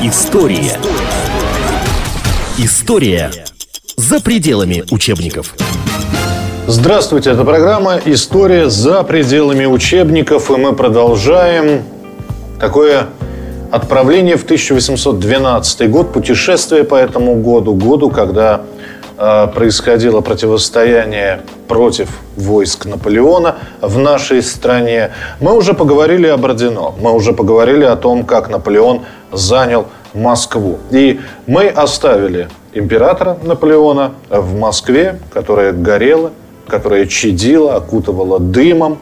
История. История за пределами учебников. Здравствуйте, это программа «История за пределами учебников», и мы продолжаем такое отправление в 1812 год, путешествие по этому году, году, когда происходило противостояние против войск Наполеона в нашей стране. Мы уже поговорили о Бородино, мы уже поговорили о том, как Наполеон занял Москву. И мы оставили императора Наполеона в Москве, которая горела, которая чадила, окутывала дымом.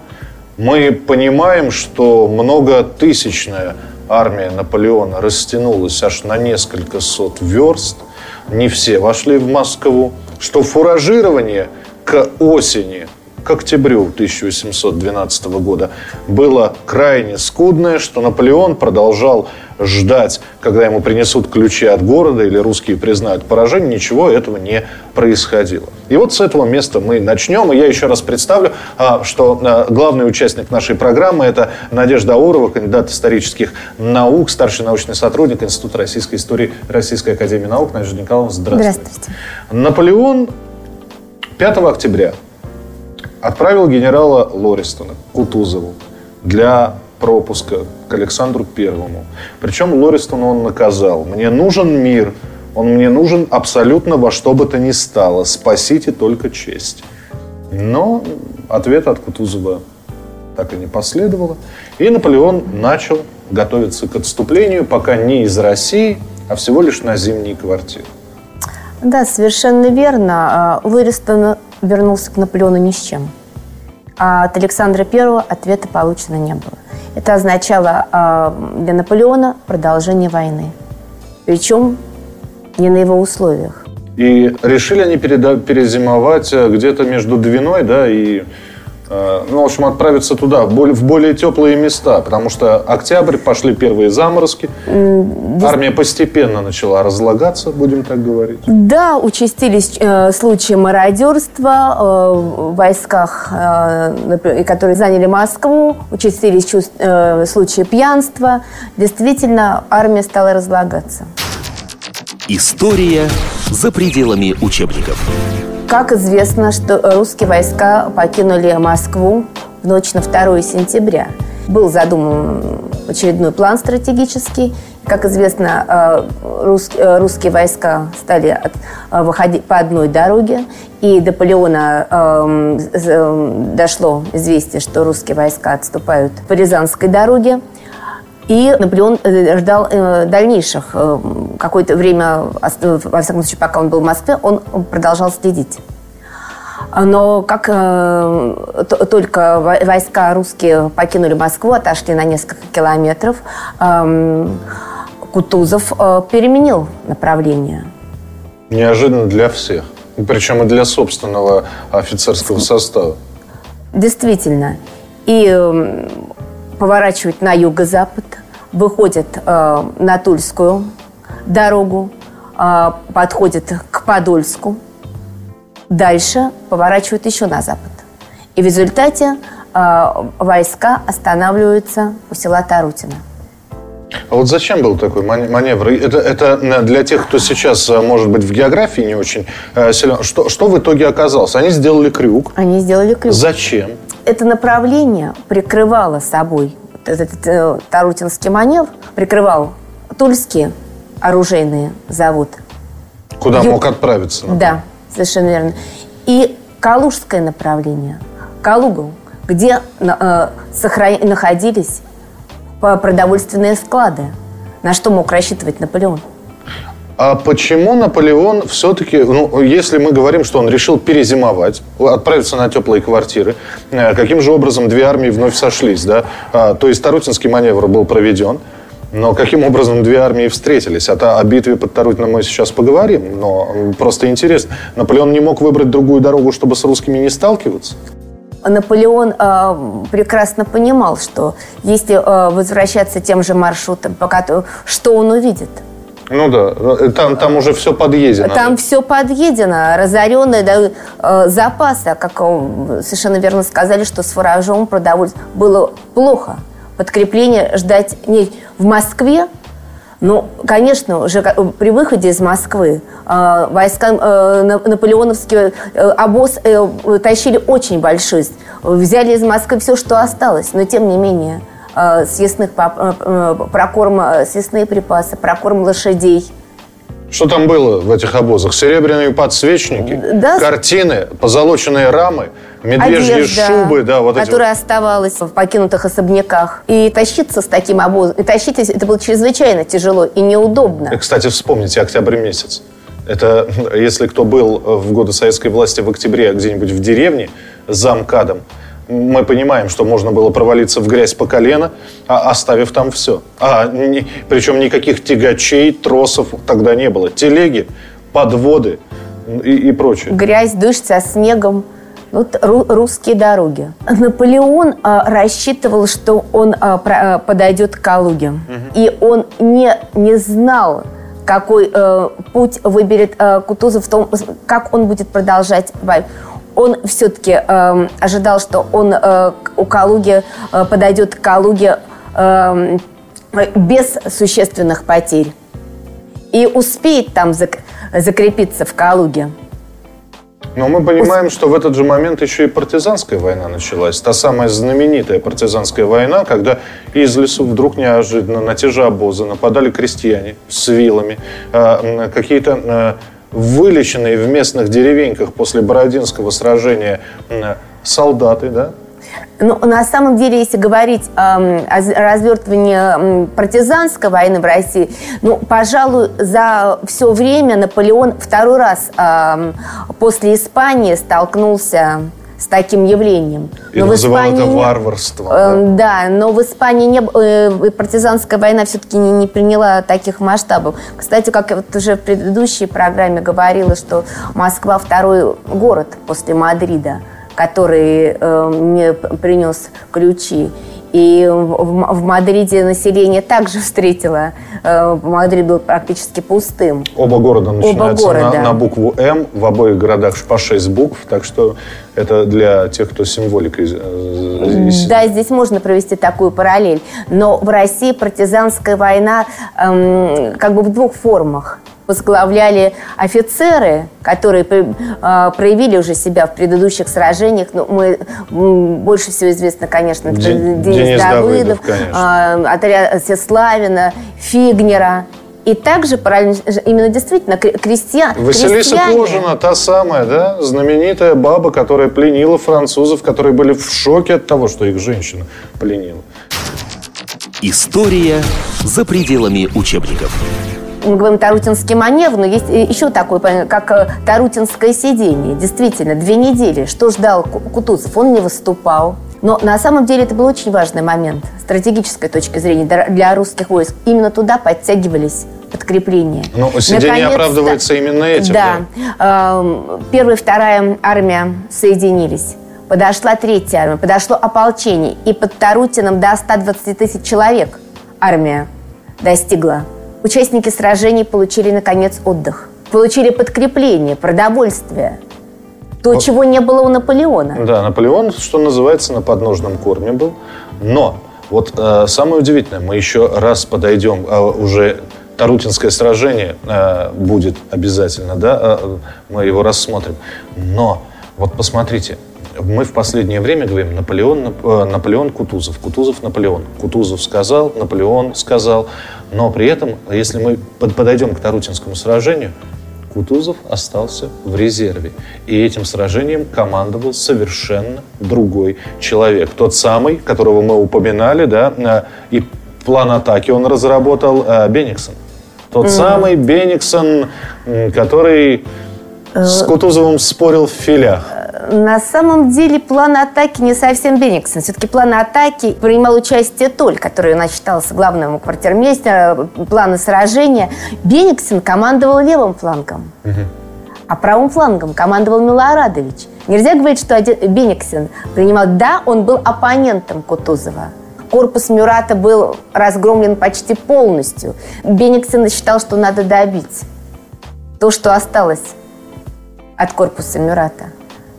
Мы понимаем, что многотысячная армия Наполеона растянулась аж на несколько сот верст. Не все вошли в Москву. Что фуражирование к осени к октябрю 1812 года было крайне скудное, что Наполеон продолжал ждать, когда ему принесут ключи от города или русские признают поражение, ничего этого не происходило. И вот с этого места мы начнем. И я еще раз представлю, а, что а, главный участник нашей программы – это Надежда Аурова, кандидат исторических наук, старший научный сотрудник Института российской истории Российской академии наук. Надежда Николаевна, здравствуйте. Здравствуйте. Наполеон 5 октября отправил генерала Лористона Кутузову для пропуска к Александру Первому. Причем Лористона он наказал. Мне нужен мир, он мне нужен абсолютно во что бы то ни стало. Спасите только честь. Но ответа от Кутузова так и не последовало. И Наполеон начал готовиться к отступлению, пока не из России, а всего лишь на зимние квартиры. Да, совершенно верно. А, Лористон вернулся к Наполеону ни с чем. А от Александра I ответа получено не было. Это означало а, для Наполеона продолжение войны. Причем не на его условиях. И решили они перезимовать э, где-то между Двиной да, и ну, в общем, отправиться туда, в более теплые места, потому что октябрь, пошли первые заморозки, армия постепенно начала разлагаться, будем так говорить. Да, участились э, случаи мародерства э, в войсках, э, которые заняли Москву, участились чувств, э, случаи пьянства. Действительно, армия стала разлагаться. История за пределами учебников. Как известно, что русские войска покинули Москву в ночь на 2 сентября. Был задуман очередной план стратегический. Как известно, э, э, русские войска стали э, выходить по одной дороге, и до Наполеона эм, дошло известие, что русские войска отступают по Рязанской дороге. И Наполеон ждал дальнейших. Какое-то время, во всяком случае, пока он был в Москве, он продолжал следить. Но как э, только войска русские покинули Москву, отошли на несколько километров, э, Кутузов э, переменил направление. Неожиданно для всех. Причем и для собственного офицерского состава. Действительно. И поворачивает на юго-запад, выходит э, на Тульскую дорогу, э, подходит к Подольску, дальше поворачивают еще на запад. И в результате э, войска останавливаются у села Тарутино. А вот зачем был такой маневр? Это, это для тех, кто сейчас, э, может быть, в географии не очень э, силен. Что, что в итоге оказалось? Они сделали крюк. Они сделали крюк. Зачем? Это направление прикрывало собой, этот, э, Тарутинский маневр прикрывал Тульские оружейные заводы. Куда Юг... мог отправиться? Например. Да, совершенно верно. И Калужское направление, Калугу, где э, сохран... находились продовольственные склады. На что мог рассчитывать Наполеон? А почему Наполеон все-таки, ну, если мы говорим, что он решил перезимовать, отправиться на теплые квартиры, э, каким же образом две армии вновь сошлись, да? А, то есть Тарутинский маневр был проведен, но каким образом две армии встретились? Это о битве под Тарутино мы сейчас поговорим, но просто интересно. Наполеон не мог выбрать другую дорогу, чтобы с русскими не сталкиваться? Наполеон э, прекрасно понимал, что если э, возвращаться тем же маршрутом, пока, что он увидит? Ну да, там, там уже все подъедено. Там все подъедено, разоренные да, э, запасы, как совершенно верно сказали, что с фуражом продовольствием было плохо. Подкрепление ждать не в Москве, Ну, конечно, уже при выходе из Москвы э, войска э, наполеоновские э, обоз э, тащили очень большой. Взяли из Москвы все, что осталось, но тем не менее э, съестных, э, э, прокорм, э, съестные припасы, прокорм лошадей – что там было в этих обозах? Серебряные подсвечники, да? картины, позолоченные рамы, медвежьи Одежда, шубы, да, вот которая эти... оставалась в покинутых особняках. И тащиться с таким обозом, и тащить это было чрезвычайно тяжело и неудобно. И, кстати, вспомните октябрь месяц. Это если кто был в годы советской власти в октябре где-нибудь в деревне за МКАДом, мы понимаем, что можно было провалиться в грязь по колено, а оставив там все. А, не, причем никаких тягачей, тросов тогда не было. Телеги, подводы и, и прочее. Грязь, со снегом. Вот русские дороги. Наполеон а, рассчитывал, что он а, про, а, подойдет к Калуге. Угу. И он не, не знал, какой а, путь выберет а, Кутузов в том, как он будет продолжать войну он все-таки э, ожидал, что он э, у Калуги э, подойдет к Калуге э, без существенных потерь и успеет там зак закрепиться в Калуге. Но мы понимаем, что в этот же момент еще и партизанская война началась. Та самая знаменитая партизанская война, когда из лесу вдруг неожиданно на те же обозы нападали крестьяне с вилами, э, какие-то э, вылеченные в местных деревеньках после Бородинского сражения солдаты, да? Ну, на самом деле, если говорить э, о развертывании партизанской войны в России, ну, пожалуй, за все время Наполеон второй раз э, после Испании столкнулся с таким явлением. И но называл в Испании, это варварством. Э, да? да, но в Испании не, э, партизанская война все-таки не, не приняла таких масштабов. Кстати, как я вот уже в предыдущей программе говорила, что Москва второй город после Мадрида, который э, мне принес ключи. И в, в Мадриде население также встретило. Э, Мадрид был практически пустым. Оба города начинаются Оба города. На, на букву М. В обоих городах по 6 букв. Так что это для тех, кто символикой... Э, да, здесь можно провести такую параллель. Но в России партизанская война эм, как бы в двух формах возглавляли офицеры, которые э, проявили уже себя в предыдущих сражениях. Ну, мы больше всего известно, конечно, Ден, Денис, Денис Давыдов, Давыдов э, отряд Сеславина, Фигнера. И также параллельно, именно действительно крестьян, Василиса крестьяне... Кожина, та самая, да, знаменитая баба, которая пленила французов, которые были в шоке от того, что их женщина пленила. История за пределами учебников мы говорим Тарутинский маневр, но есть еще такой, как э, Тарутинское сидение. Действительно, две недели. Что ждал Кутузов? Он не выступал. Но на самом деле это был очень важный момент стратегической точки зрения для русских войск. Именно туда подтягивались подкрепления. Ну, сидение оправдывается именно этим. Да. да. Эм, первая и вторая армия соединились. Подошла третья армия, подошло ополчение. И под Тарутином до 120 тысяч человек армия достигла Участники сражений получили, наконец, отдых. Получили подкрепление, продовольствие. То, вот. чего не было у Наполеона. Да, Наполеон, что называется, на подножном корме был. Но вот э, самое удивительное, мы еще раз подойдем, э, уже Тарутинское сражение э, будет обязательно, да, э, мы его рассмотрим. Но вот посмотрите, мы в последнее время говорим Наполеон, э, Наполеон Кутузов, Кутузов Наполеон. Кутузов сказал, Наполеон сказал. Но при этом, если мы подойдем к Тарутинскому сражению, Кутузов остался в резерве. И этим сражением командовал совершенно другой человек. Тот самый, которого мы упоминали, да, э, и план атаки он разработал э, Бениксон. Тот mm-hmm. самый Бениксон, который с Кутузовым спорил в филях. На самом деле план атаки не совсем Бениксон. Все-таки план атаки принимал участие Толь, который она считался главным квартирмейстером, плана сражения. Бениксон командовал левым флангом. Угу. А правым флангом командовал Милорадович. Нельзя говорить, что Бениксен принимал... Да, он был оппонентом Кутузова. Корпус Мюрата был разгромлен почти полностью. Бениксен считал, что надо добить то, что осталось от корпуса Мюрата.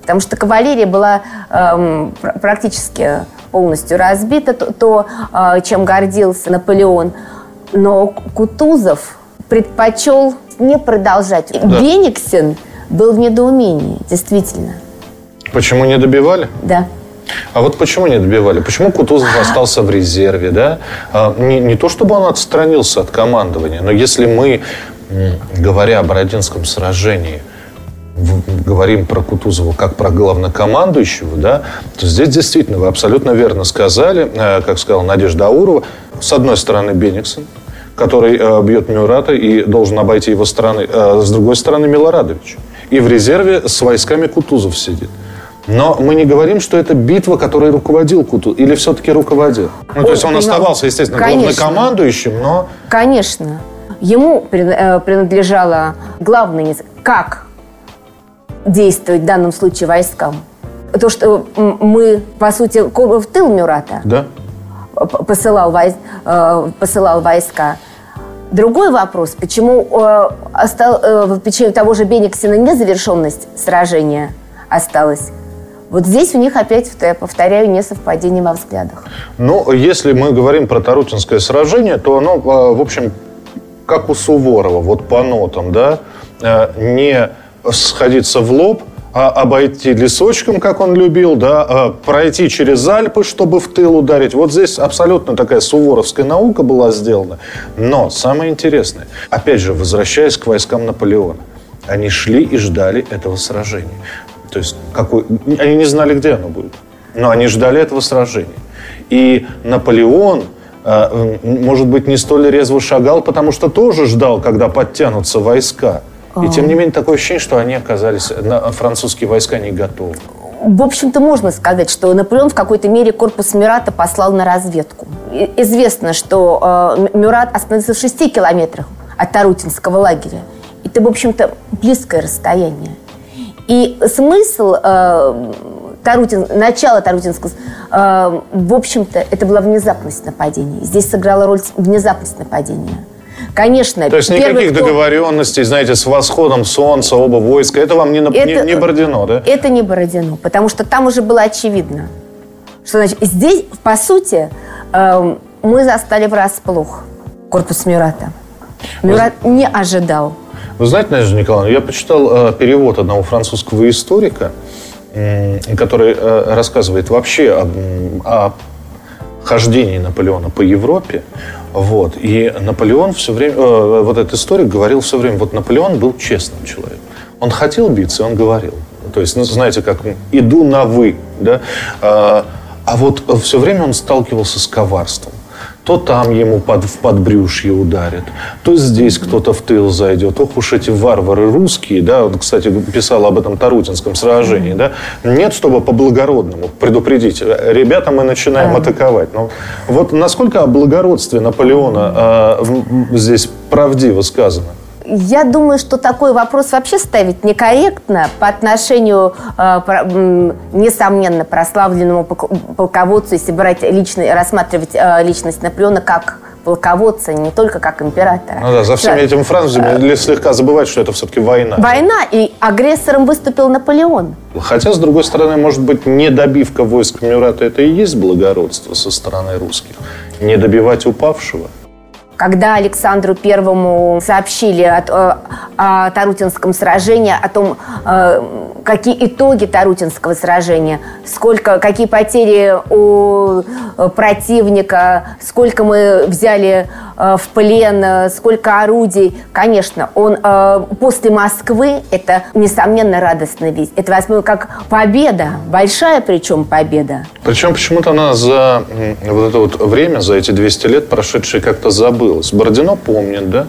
Потому что кавалерия была эм, практически полностью разбита, то, то э, чем гордился Наполеон. Но Кутузов предпочел не продолжать. Да. Бениксен был в недоумении, действительно. Почему не добивали? Да. А вот почему не добивали? Почему Кутузов остался в резерве? Да? А, не, не то, чтобы он отстранился от командования, но если мы, говоря о Бородинском сражении, говорим про Кутузова как про главнокомандующего, да, то здесь действительно вы абсолютно верно сказали, э, как сказала Надежда Аурова, с одной стороны Бениксон, который э, бьет Мюрата и должен обойти его стороны, а с другой стороны Милорадович. И в резерве с войсками Кутузов сидит. Но мы не говорим, что это битва, которой руководил Куту, или все-таки руководил. Ну, то есть он оставался, естественно, Конечно. главнокомандующим, но... Конечно. Ему э, принадлежало главное, как действовать в данном случае войскам. То, что мы, по сути, в тыл Мюрата да. посылал, войс, э, посылал войска. Другой вопрос, почему, э, остал, почему того же Бениксена незавершенность сражения осталась? Вот здесь у них опять, я повторяю, несовпадение во взглядах. Ну, если мы говорим про Тарутинское сражение, то оно, в общем, как у Суворова, вот по нотам, да, э, не сходиться в лоб, а обойти лесочком, как он любил, да, а пройти через Альпы, чтобы в тыл ударить. Вот здесь абсолютно такая суворовская наука была сделана. Но самое интересное, опять же, возвращаясь к войскам Наполеона, они шли и ждали этого сражения. То есть какой... они не знали, где оно будет. Но они ждали этого сражения. И Наполеон, э, может быть, не столь резво шагал, потому что тоже ждал, когда подтянутся войска. И тем не менее, такое ощущение, что они оказались, французские войска не готовы. В общем-то, можно сказать, что Наполеон в какой-то мере корпус Мюрата послал на разведку. Известно, что э, Мюрат остановился в шести километрах от Тарутинского лагеря. Это, в общем-то, близкое расстояние. И смысл э, Тарутин, начало Тарутинского, э, в общем-то, это была внезапность нападения. Здесь сыграла роль внезапность нападения. Конечно. То есть никаких кто... договоренностей, знаете, с восходом солнца, оба войска, это вам не, это, не, не Бородино, да? Это не Бородино, потому что там уже было очевидно, что значит, здесь, по сути, э, мы застали врасплох корпус Мюрата. Мюрат Вы... не ожидал вы знаете, Надежда Николаевна, я почитал э, перевод одного французского историка, э, который э, рассказывает вообще о, о хождении Наполеона по Европе. Вот. И Наполеон все время, э, вот этот историк говорил все время, вот Наполеон был честным человеком. Он хотел биться, он говорил. То есть, ну, знаете, как иду на вы, да. А, а вот все время он сталкивался с коварством то там ему под, в подбрюшье ударят, то здесь кто-то в тыл зайдет. Ох уж эти варвары русские, да, вот, кстати, писал об этом Тарутинском сражении, да, нет, чтобы по-благородному предупредить, ребята, мы начинаем атаковать. Но вот насколько о благородстве Наполеона э, здесь правдиво сказано? Я думаю, что такой вопрос вообще ставить некорректно по отношению, э, несомненно, прославленному полководцу, если брать личный, рассматривать э, личность Наполеона как полководца, не только как императора. Ну да, за всеми этими фразами слегка забывать, что это все-таки война. Война, и агрессором выступил Наполеон. Хотя, с другой стороны, может быть, не добивка войск Мюрата – это и есть благородство со стороны русских. Не добивать упавшего. Когда Александру Первому сообщили о, э, о Тарутинском сражении, о том, э, какие итоги Тарутинского сражения, сколько, какие потери у э, противника, сколько мы взяли в плен, сколько орудий. Конечно, он после Москвы, это, несомненно, радостная весть. Это возьмем как победа, большая причем победа. Причем почему-то она за вот это вот время, за эти 200 лет прошедшие, как-то забыла забылось. Бородино помнит, да?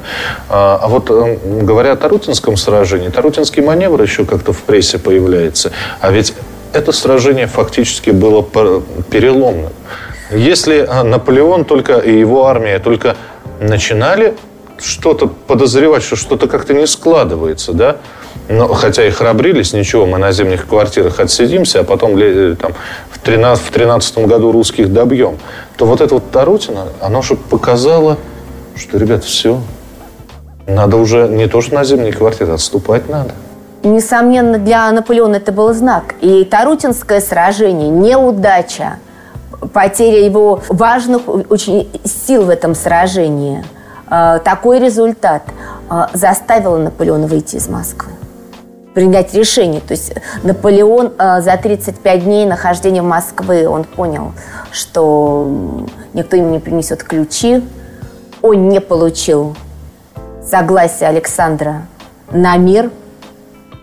А, а вот э, говоря о Тарутинском сражении, Тарутинский маневр еще как-то в прессе появляется. А ведь это сражение фактически было переломным. Если э, Наполеон только и его армия только начинали что-то подозревать, что что-то как-то не складывается, да, но, хотя и храбрились, ничего, мы на зимних квартирах отсидимся, а потом э, там, в 13, в 13 году русских добьем, то вот эта вот Тарутина, она же показала что, ребят, все, надо уже не то, что на зимней квартире, отступать надо. Несомненно, для Наполеона это был знак. И Тарутинское сражение, неудача, потеря его важных очень сил в этом сражении, э, такой результат э, заставил Наполеона выйти из Москвы принять решение. То есть Наполеон э, за 35 дней нахождения в Москве, он понял, что никто ему не принесет ключи. Он не получил согласия Александра на мир,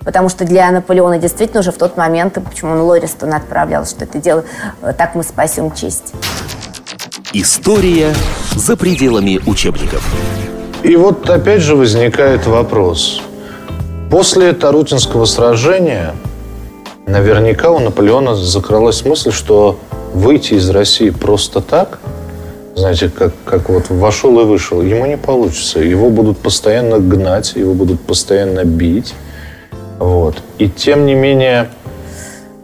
потому что для Наполеона действительно уже в тот момент, почему он Лористон отправлял, что это дело, э, так мы спасем честь. История за пределами учебников. И вот опять же возникает вопрос. После Тарутинского сражения наверняка у Наполеона закралась мысль, что выйти из России просто так, знаете, как, как вот вошел и вышел, ему не получится. Его будут постоянно гнать, его будут постоянно бить. Вот. И тем не менее,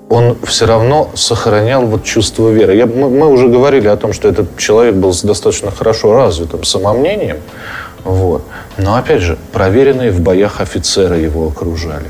он все равно сохранял вот чувство веры. Я, мы, мы уже говорили о том, что этот человек был с достаточно хорошо развитым самомнением. Вот. Но опять же, проверенные в боях офицеры его окружали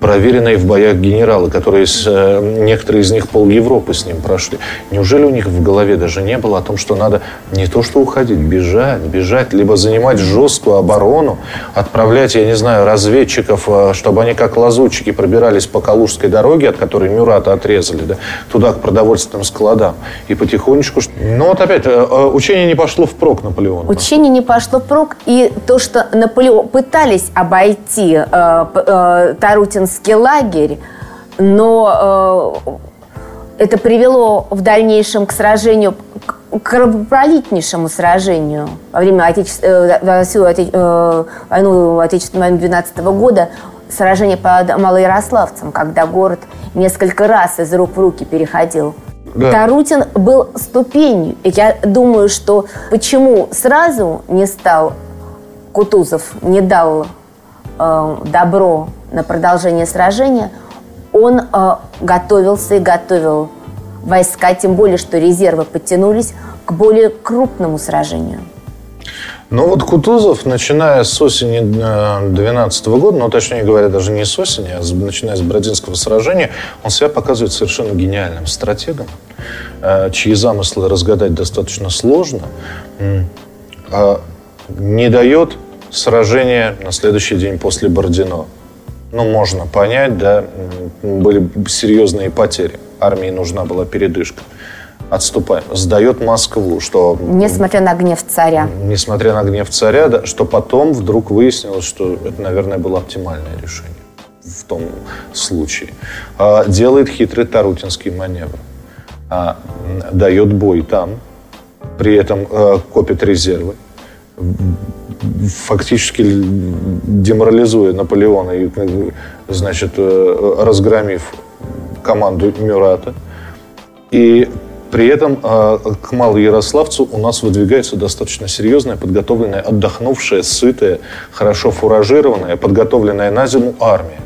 проверенные в боях генералы, которые с, э, некоторые из них пол Европы с ним прошли. Неужели у них в голове даже не было о том, что надо не то что уходить, бежать, бежать, либо занимать жесткую оборону, отправлять, я не знаю, разведчиков, э, чтобы они как лазутчики пробирались по Калужской дороге, от которой Мюрата отрезали, да, туда к продовольственным складам, и потихонечку... Ну вот опять, э, учение не пошло впрок Наполеону. Учение не пошло впрок, и то, что Наполеон пытались обойти э, э, Тарутинский Ленинский лагерь, но э, это привело в дальнейшем к сражению, к кровопролитнейшему сражению во время Отече... э, всю Отече... э, войну Отечественной войны 12 года, сражение под Малоярославцем, когда город несколько раз из рук в руки переходил. Да. Тарутин был ступенью. Я думаю, что почему сразу не стал Кутузов, не дал э, добро на продолжение сражения, он э, готовился и готовил войска, тем более, что резервы подтянулись к более крупному сражению. Но вот Кутузов, начиная с осени 2012 года, ну, точнее говоря, даже не с осени, а начиная с Бродинского сражения, он себя показывает совершенно гениальным стратегом, э, чьи замыслы разгадать достаточно сложно, а не дает сражения на следующий день после Бордино ну, можно понять, да, были серьезные потери. Армии нужна была передышка. Отступаем. Сдает Москву, что... Несмотря на гнев царя. Несмотря на гнев царя, да, что потом вдруг выяснилось, что это, наверное, было оптимальное решение в том случае. А, делает хитрый Тарутинский маневр. А, дает бой там, при этом а, копит резервы фактически деморализуя Наполеона и, значит, э, разгромив команду Мюрата. И при этом э, к Малоярославцу у нас выдвигается достаточно серьезная, подготовленная, отдохнувшая, сытая, хорошо фуражированная, подготовленная на зиму армия.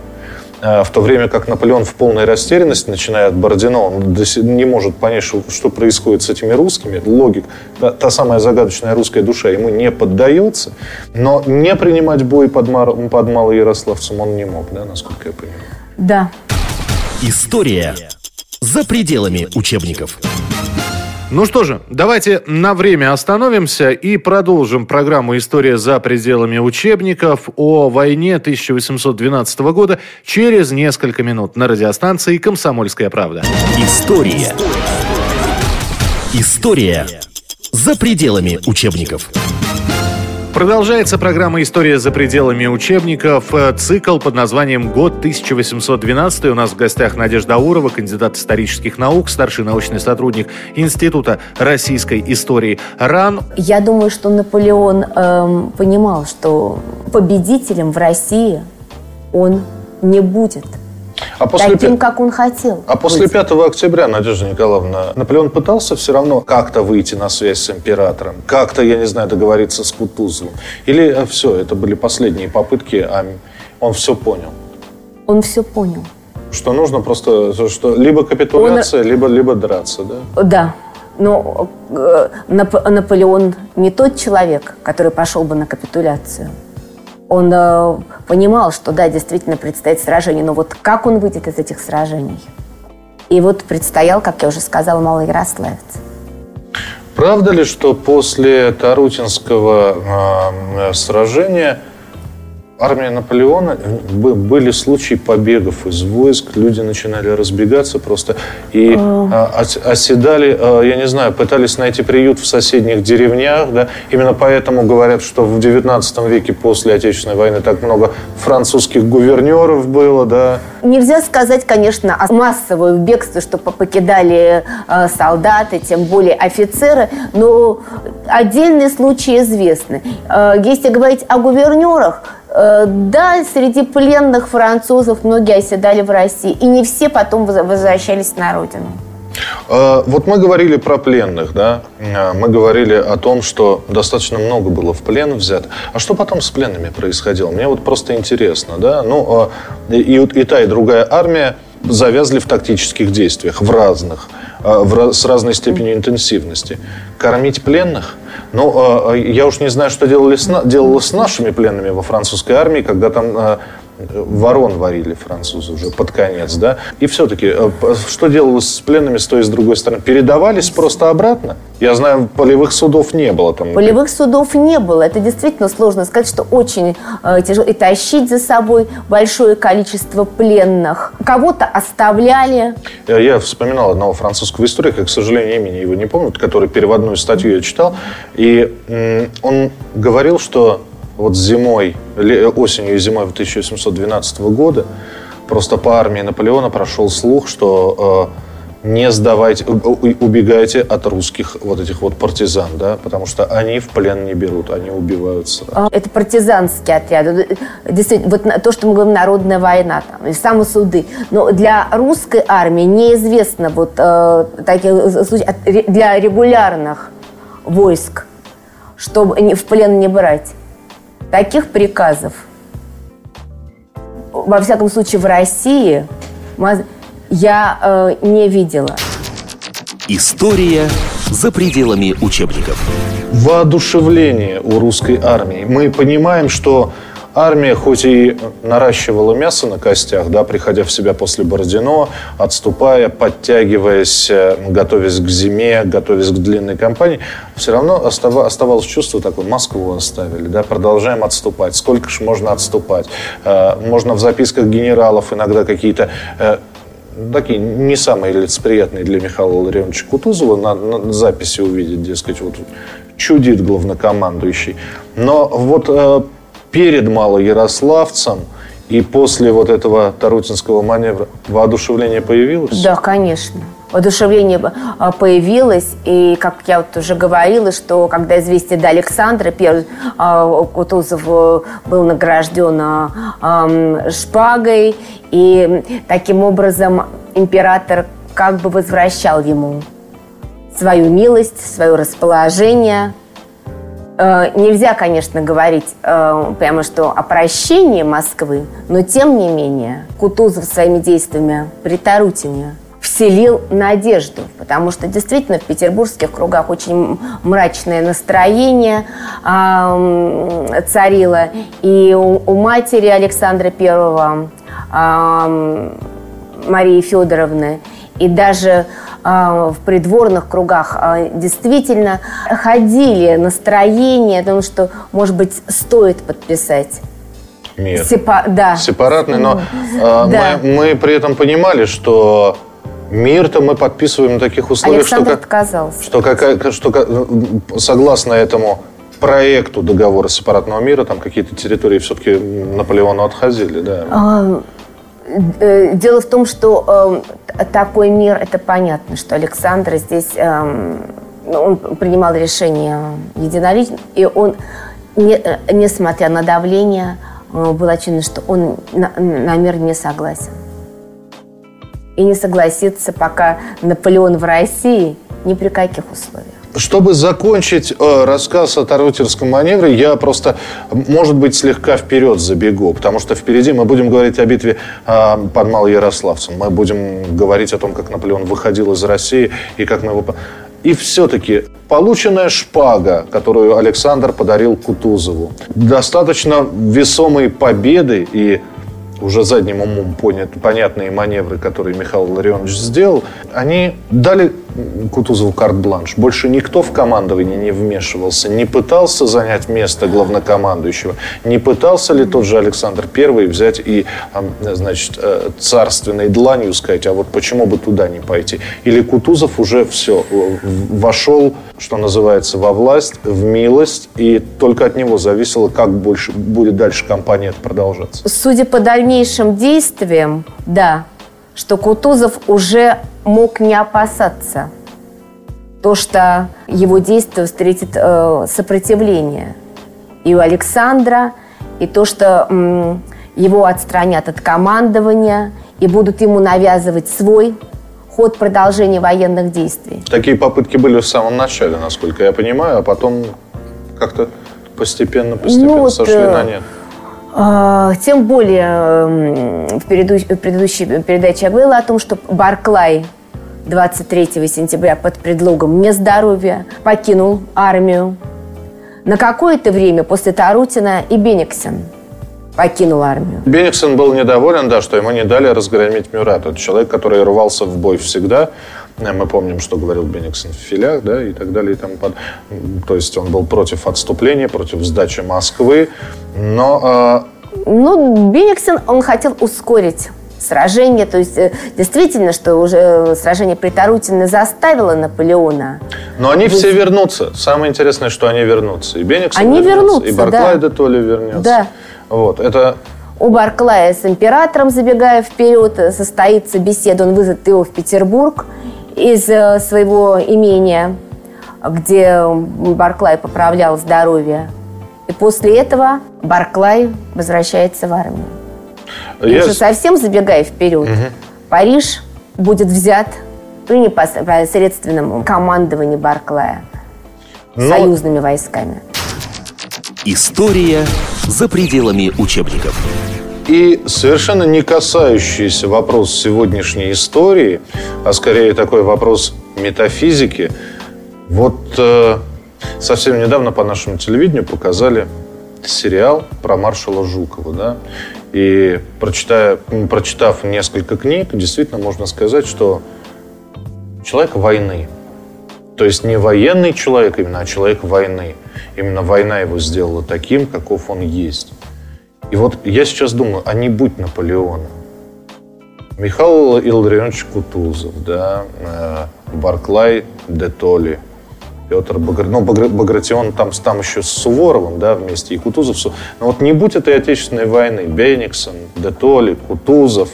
Э, в то время как Наполеон в полной растерянности, начиная от Бородино, он не может понять, что, что происходит с этими русскими. Логик, та, та самая загадочная русская душа ему не поддается, но не принимать бой под, Мар, под Малоярославцем он не мог, да, насколько я понимаю. Да. История за пределами учебников. Ну что же, давайте на время остановимся и продолжим программу «История за пределами учебников» о войне 1812 года через несколько минут на радиостанции «Комсомольская правда». История. История за пределами учебников. Продолжается программа «История за пределами учебников». Э, цикл под названием «Год 1812». У нас в гостях Надежда Аурова, кандидат исторических наук, старший научный сотрудник Института российской истории РАН. Я думаю, что Наполеон эм, понимал, что победителем в России он не будет – а после таким, пя... как он хотел. А после быть. 5 октября, Надежда Николаевна, Наполеон пытался все равно как-то выйти на связь с императором, как-то, я не знаю, договориться с Кутузовым? Или э, все, это были последние попытки, а он все понял? Он все понял. Что нужно просто, что либо капитуляция, он... либо, либо драться, да? Да. Но э, Наполеон не тот человек, который пошел бы на капитуляцию он э, понимал, что да, действительно предстоит сражение, но вот как он выйдет из этих сражений? И вот предстоял, как я уже сказала, Малый Ярославец. Правда ли, что после Тарутинского э, сражения армия Наполеона были случаи побегов из войск, люди начинали разбегаться просто и а, оседали, а, я не знаю, пытались найти приют в соседних деревнях, да, именно поэтому говорят, что в 19 веке после Отечественной войны так много французских гувернеров было, да. Нельзя сказать, конечно, о массовом бегстве, что покидали солдаты, тем более офицеры, но отдельные случаи известны. Если говорить о гувернерах, да, среди пленных французов многие оседали в России, и не все потом возвращались на родину. Э, вот мы говорили про пленных, да? Э, мы говорили о том, что достаточно много было в плен взято. А что потом с пленными происходило? Мне вот просто интересно, да? Ну, и, и та, и другая армия завязли в тактических действиях, в разных, в, с разной степенью интенсивности. Кормить пленных – ну, э, я уж не знаю, что делали с, делала с нашими пленными во французской армии, когда там э, ворон варили французы уже под конец, да. И все-таки, э, что делалось с пленными с той и с другой стороны? Передавались просто обратно? Я знаю, полевых судов не было там. Полевых судов не было. Это действительно сложно сказать, что очень э, тяжело. И тащить за собой большое количество пленных. Кого-то оставляли. Я, я вспоминал одного французского историка, к сожалению, имени его не помню, который переводную статью я читал. И он говорил, что вот зимой, осенью и зимой 1812 года просто по армии Наполеона прошел слух, что э, не сдавайте, убегайте от русских вот этих вот партизан, да, потому что они в плен не берут, они убивают сразу. А, это партизанский отряд. Действительно, вот то, что мы говорим, народная война, там, и самосуды. Но для русской армии неизвестно вот э, таких случаев, для регулярных войск, чтобы в плен не брать. Таких приказов, во всяком случае, в России я э, не видела. История за пределами учебников. Воодушевление у русской армии. Мы понимаем, что армия хоть и наращивала мясо на костях, да, приходя в себя после Бородино, отступая, подтягиваясь, э, готовясь к зиме, готовясь к длинной кампании, все равно оставалось чувство такое, Москву оставили, да, продолжаем отступать. Сколько же можно отступать? Э, можно в записках генералов иногда какие-то э, такие не самые лицеприятные для Михаила Ларионовича Кутузова на, на записи увидеть, дескать, вот чудит главнокомандующий. Но вот перед Малоярославцем и после вот этого Тарутинского маневра воодушевление появилось? Да, конечно. Воодушевление а, появилось, и, как я вот уже говорила, что когда известие до Александра, первый а, Кутузов э, был награжден а, шпагой, и таким образом император как бы возвращал ему свою милость, свое расположение – нельзя, конечно, говорить э, прямо что о прощении Москвы, но тем не менее Кутузов своими действиями при Тарутине вселил надежду, потому что действительно в петербургских кругах очень мрачное настроение э, царило. И у, у матери Александра Первого, э, Марии Федоровны, и даже а, в придворных кругах а, действительно ходили настроения о том, что, может быть, стоит подписать мир. Сепа да. Сепаратный, но э, да. мы, мы при этом понимали, что мир-то мы подписываем на таких условиях, Александр что, отказался. Что, какая, что согласно этому проекту договора сепаратного мира, там какие-то территории все-таки Наполеону отходили, да. А, дело в том, что э, такой мир, это понятно, что Александр здесь, э, он принимал решение единолично, и он, не, э, несмотря на давление, э, было очевидно, что он на, на мир не согласен. И не согласится, пока Наполеон в России ни при каких условиях. Чтобы закончить э, рассказ о Тарутерском маневре, я просто, может быть, слегка вперед забегу, потому что впереди мы будем говорить о битве э, под Малоярославцем. Мы будем говорить о том, как Наполеон выходил из России и как мы его... И все-таки полученная шпага, которую Александр подарил Кутузову, достаточно весомые победы и уже задним умом понят, понятные маневры, которые Михаил Ларионович сделал, они дали Кутузову карт-бланш. Больше никто в командовании не вмешивался, не пытался занять место главнокомандующего, не пытался ли тот же Александр Первый взять и, значит, э, царственной дланью сказать, а вот почему бы туда не пойти? Или Кутузов уже все, вошел, что называется, во власть, в милость, и только от него зависело, как больше будет дальше кампания продолжаться? Судя по дальнейшим действиям, да, что Кутузов уже мог не опасаться то, что его действие встретит э, сопротивление и у Александра, и то, что э, его отстранят от командования и будут ему навязывать свой ход продолжения военных действий. Такие попытки были в самом начале, насколько я понимаю, а потом как-то постепенно, постепенно ну, сошли вот, на нет. А, тем более в предыдущей передаче я говорила о том, что Барклай 23 сентября под предлогом нездоровья покинул армию. На какое-то время после Тарутина и Бениксен покинул армию. Бениксен был недоволен, да, что ему не дали разгромить Мюрат. Это человек, который рвался в бой всегда. Мы помним, что говорил Бениксен в филях, да, и так далее. И тому под... То есть он был против отступления, против сдачи Москвы. Но... Э... Ну, Бениксен, он хотел ускорить сражение. То есть э, действительно, что уже сражение при Тарутине заставило Наполеона. Но они Вы... все вернутся. Самое интересное, что они вернутся. И Бениксон они вернутся, вернутся и Барклай да. де Толли вернется. Да. Вот, это у Барклая с императором, забегая вперед, состоится беседа. Он вызовет его в Петербург из э, своего имения, где Барклай поправлял здоровье. И после этого Барклай возвращается в армию. Я... Уже совсем забегая вперед, угу. Париж будет взят при непосредственном командовании Барклая Но... союзными войсками. История за пределами учебников. И совершенно не касающийся вопрос сегодняшней истории, а скорее такой вопрос метафизики. Вот э, совсем недавно по нашему телевидению показали сериал про маршала Жукова, да, и прочитая, прочитав несколько книг, действительно можно сказать, что человек войны, то есть не военный человек именно, а человек войны. Именно война его сделала таким, каков он есть. И вот я сейчас думаю, а не будь Наполеона. Михаил Илларионович Кутузов, да, э, Барклай де Толли, Петр Багр... ну, Багр... Багратион там, там еще с Суворовым, да, вместе, и Кутузов. Но вот не будь этой Отечественной войны, Бениксон, де Толли, Кутузов,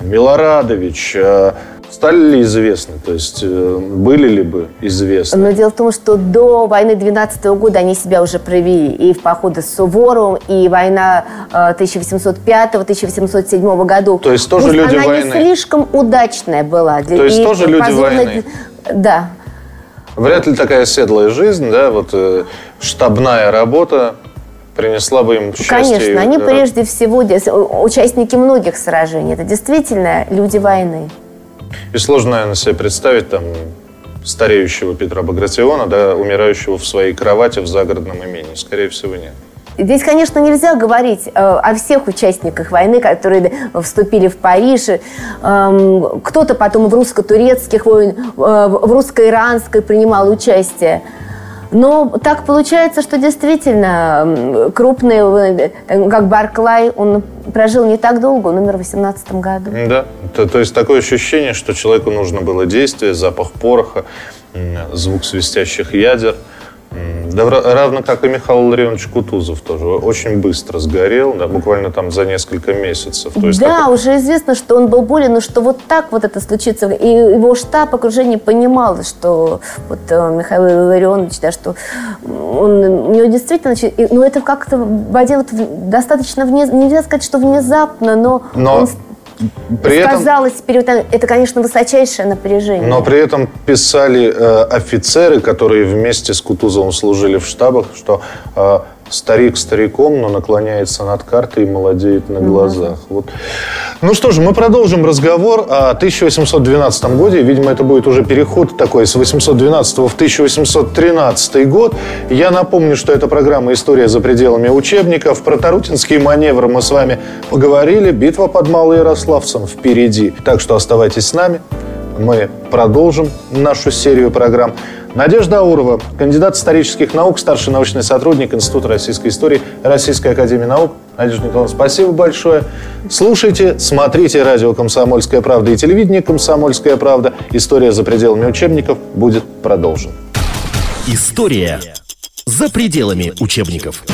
Милорадович, э, стали ли известны? То есть э, были ли бы известны? Но дело в том, что до войны 12 года они себя уже провели. И в походы с Суворовым, и война 1805-1807 э, годов. То есть тоже Пусть люди она войны? не слишком удачная была. То есть и тоже люди войны? Да. Вряд ли такая седлая жизнь, да, вот э, штабная работа принесла бы им счастье. Конечно, они прежде всего участники многих сражений. Это действительно люди войны. И сложно, наверное, себе представить там стареющего Петра Багратиона, да, умирающего в своей кровати в загородном имении. Скорее всего, нет. Здесь, конечно, нельзя говорить э, о всех участниках войны, которые вступили в Париж. Э, кто-то потом в русско-турецких войн, э, в русско-иранской принимал участие. Но так получается, что действительно крупный, э, как Барклай, он прожил не так долго, он умер в 18 году. Да, то, то есть такое ощущение, что человеку нужно было действие, запах пороха, звук свистящих ядер – да, равно как и Михаил Ларионович Кутузов тоже. Очень быстро сгорел, да, буквально там за несколько месяцев. То есть да, такой... уже известно, что он был болен, но что вот так вот это случится. И его штаб окружение понимало, что вот э, Михаил Ларионович, да, что он, у него действительно... Ну, это как-то водило достаточно... Вне, нельзя сказать, что внезапно, но, но... он при сказалось этом, период, это, конечно, высочайшее напряжение. Но при этом писали э, офицеры, которые вместе с Кутузовым служили в штабах, что э, старик стариком, но наклоняется над картой и молодеет на глазах. Угу. Вот. Ну что же, мы продолжим разговор о 1812 годе. Видимо, это будет уже переход такой с 812 в 1813 год. Я напомню, что это программа «История за пределами учебников». Про Тарутинские маневры мы с вами поговорили. Битва под Малоярославцем впереди. Так что оставайтесь с нами. мы продолжим нашу серию программ. Надежда Аурова, кандидат исторических наук, старший научный сотрудник Института российской истории Российской академии наук. Надежда Николаевна, спасибо большое. Слушайте, смотрите радио «Комсомольская правда» и телевидение «Комсомольская правда». История за пределами учебников будет продолжена. История за пределами учебников.